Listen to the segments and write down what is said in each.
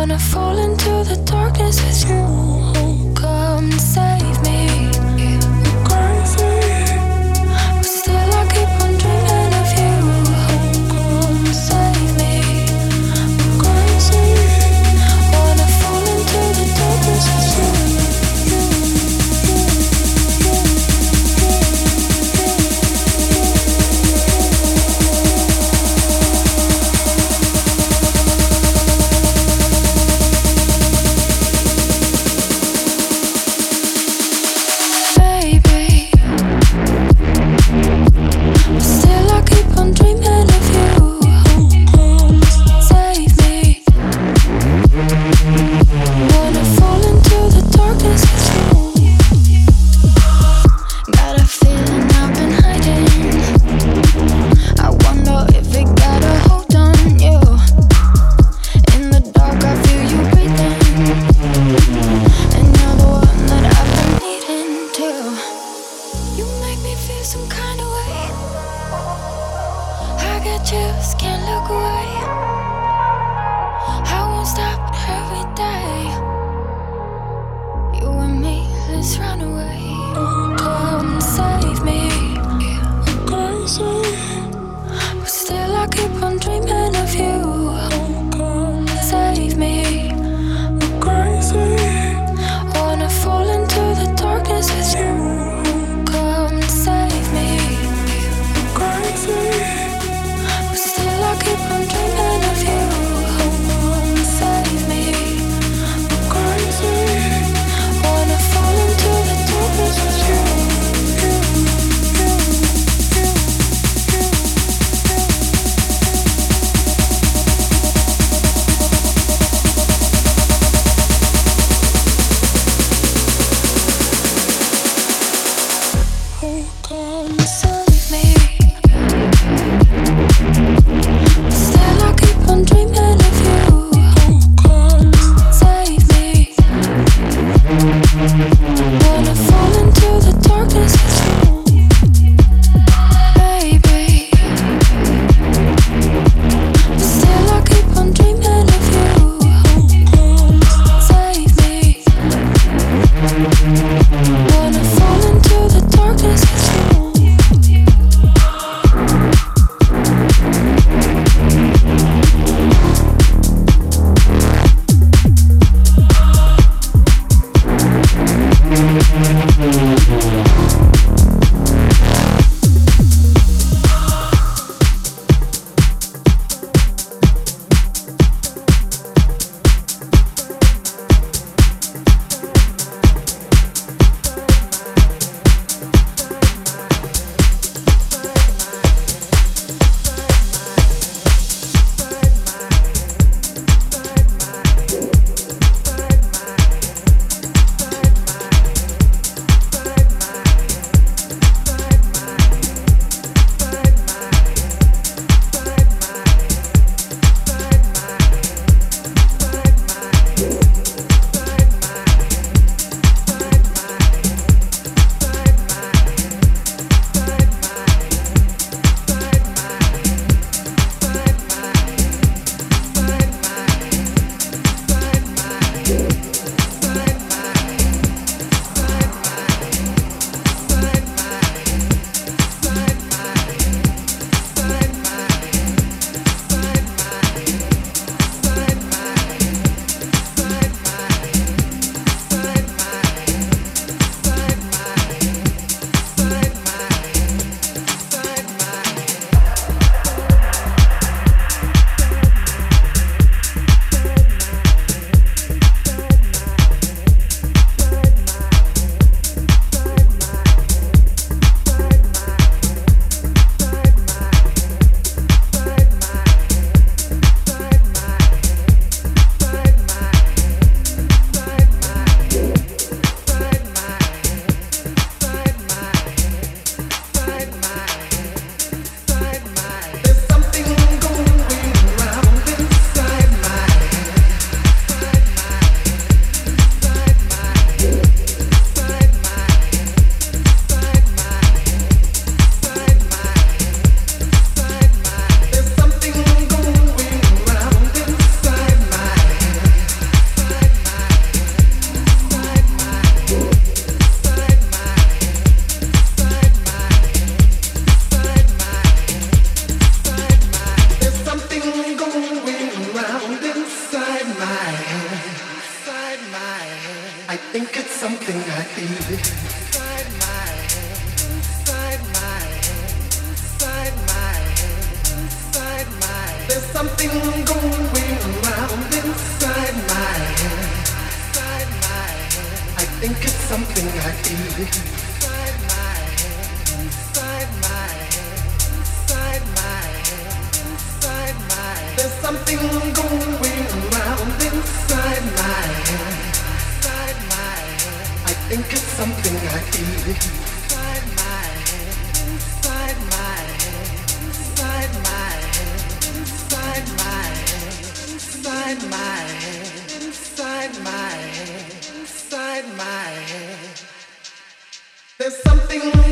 wanna fall into the darkness with you. Come save me. There's something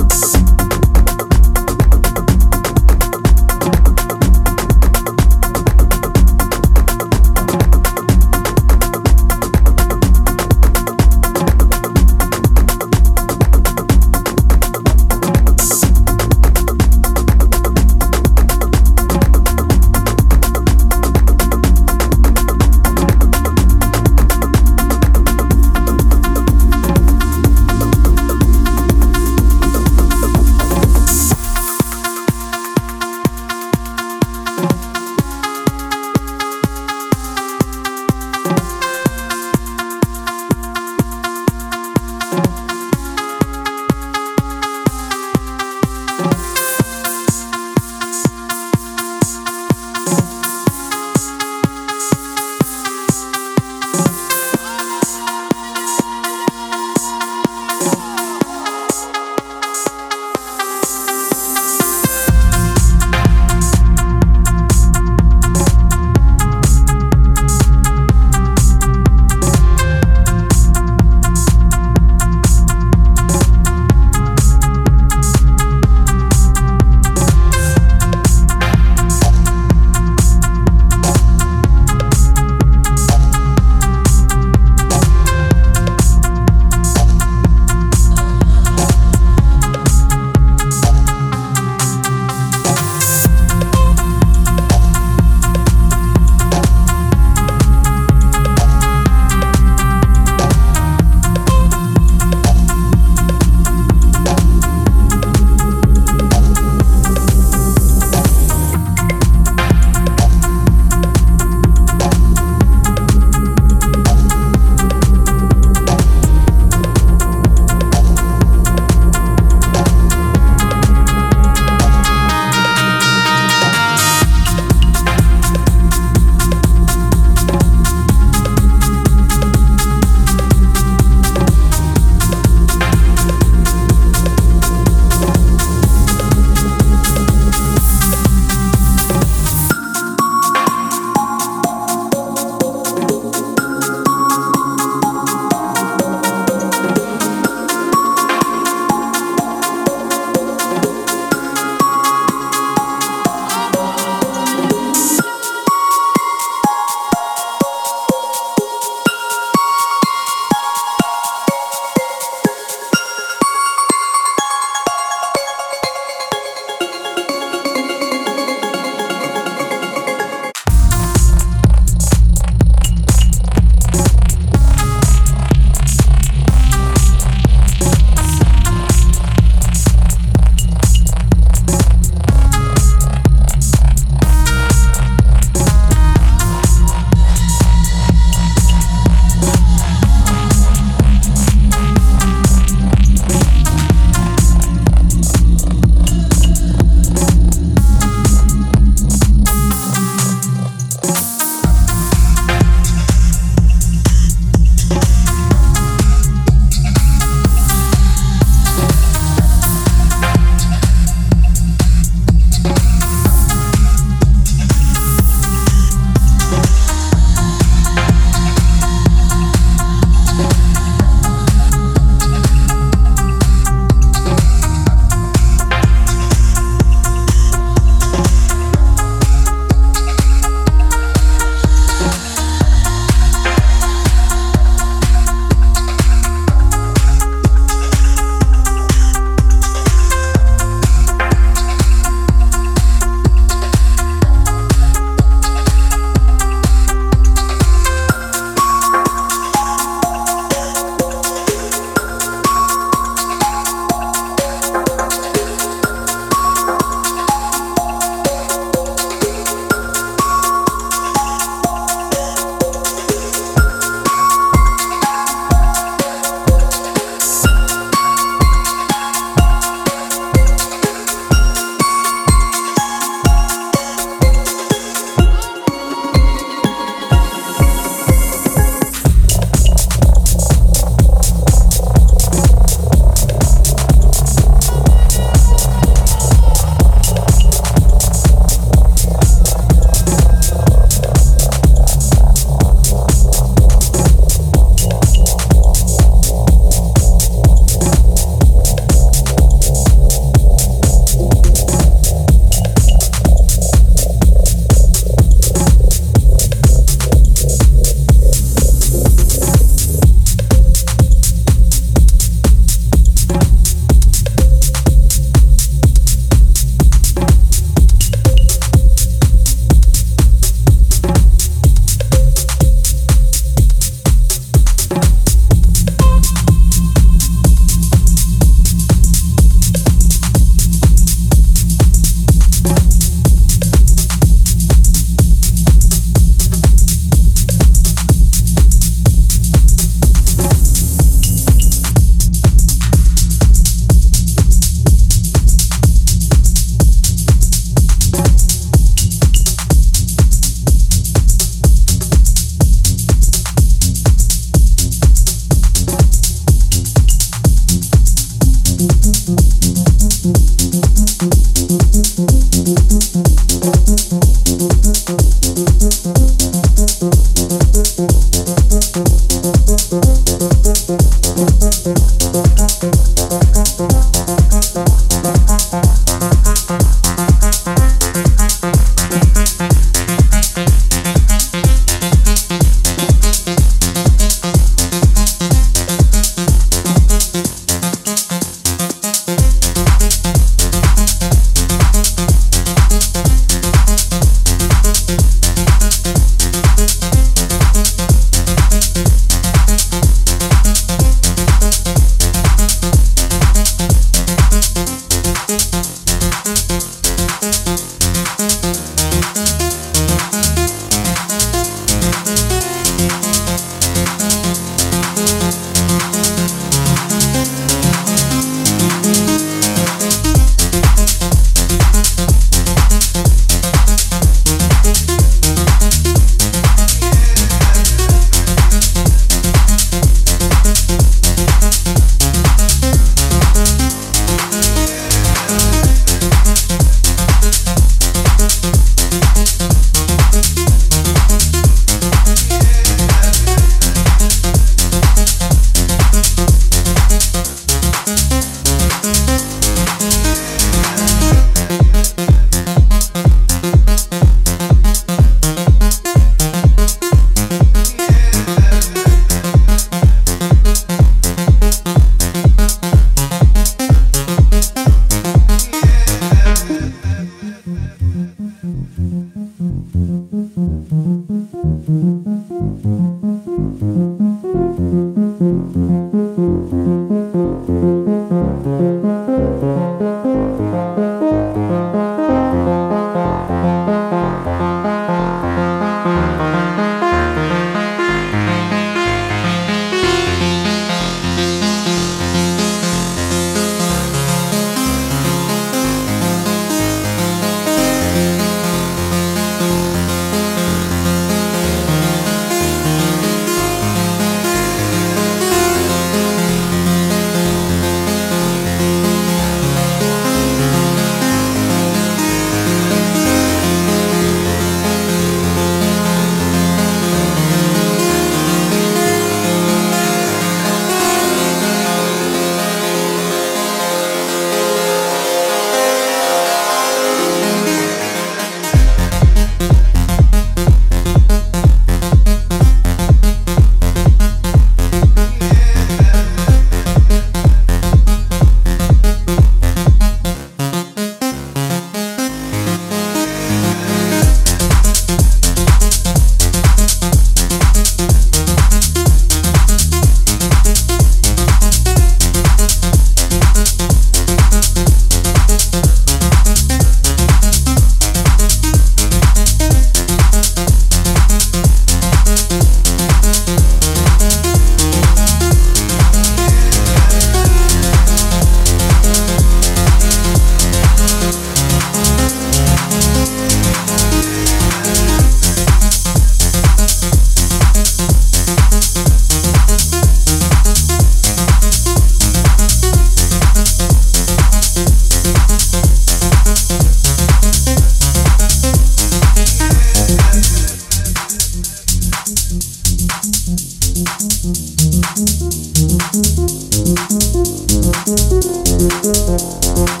Thank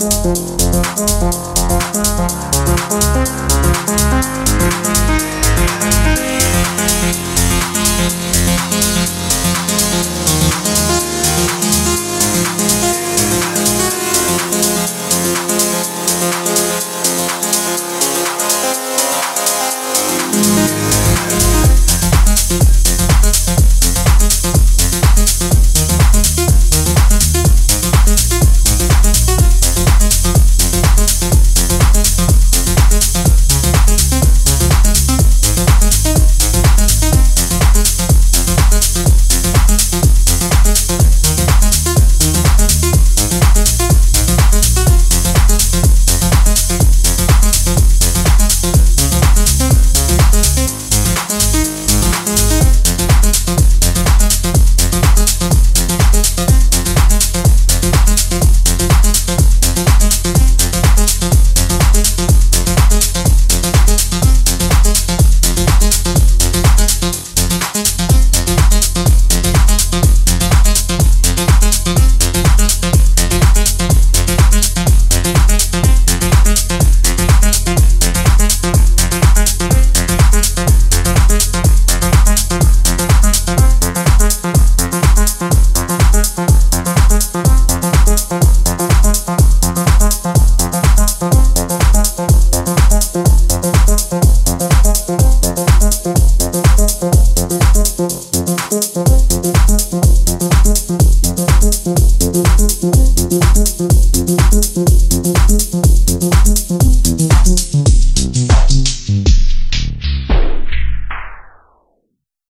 you.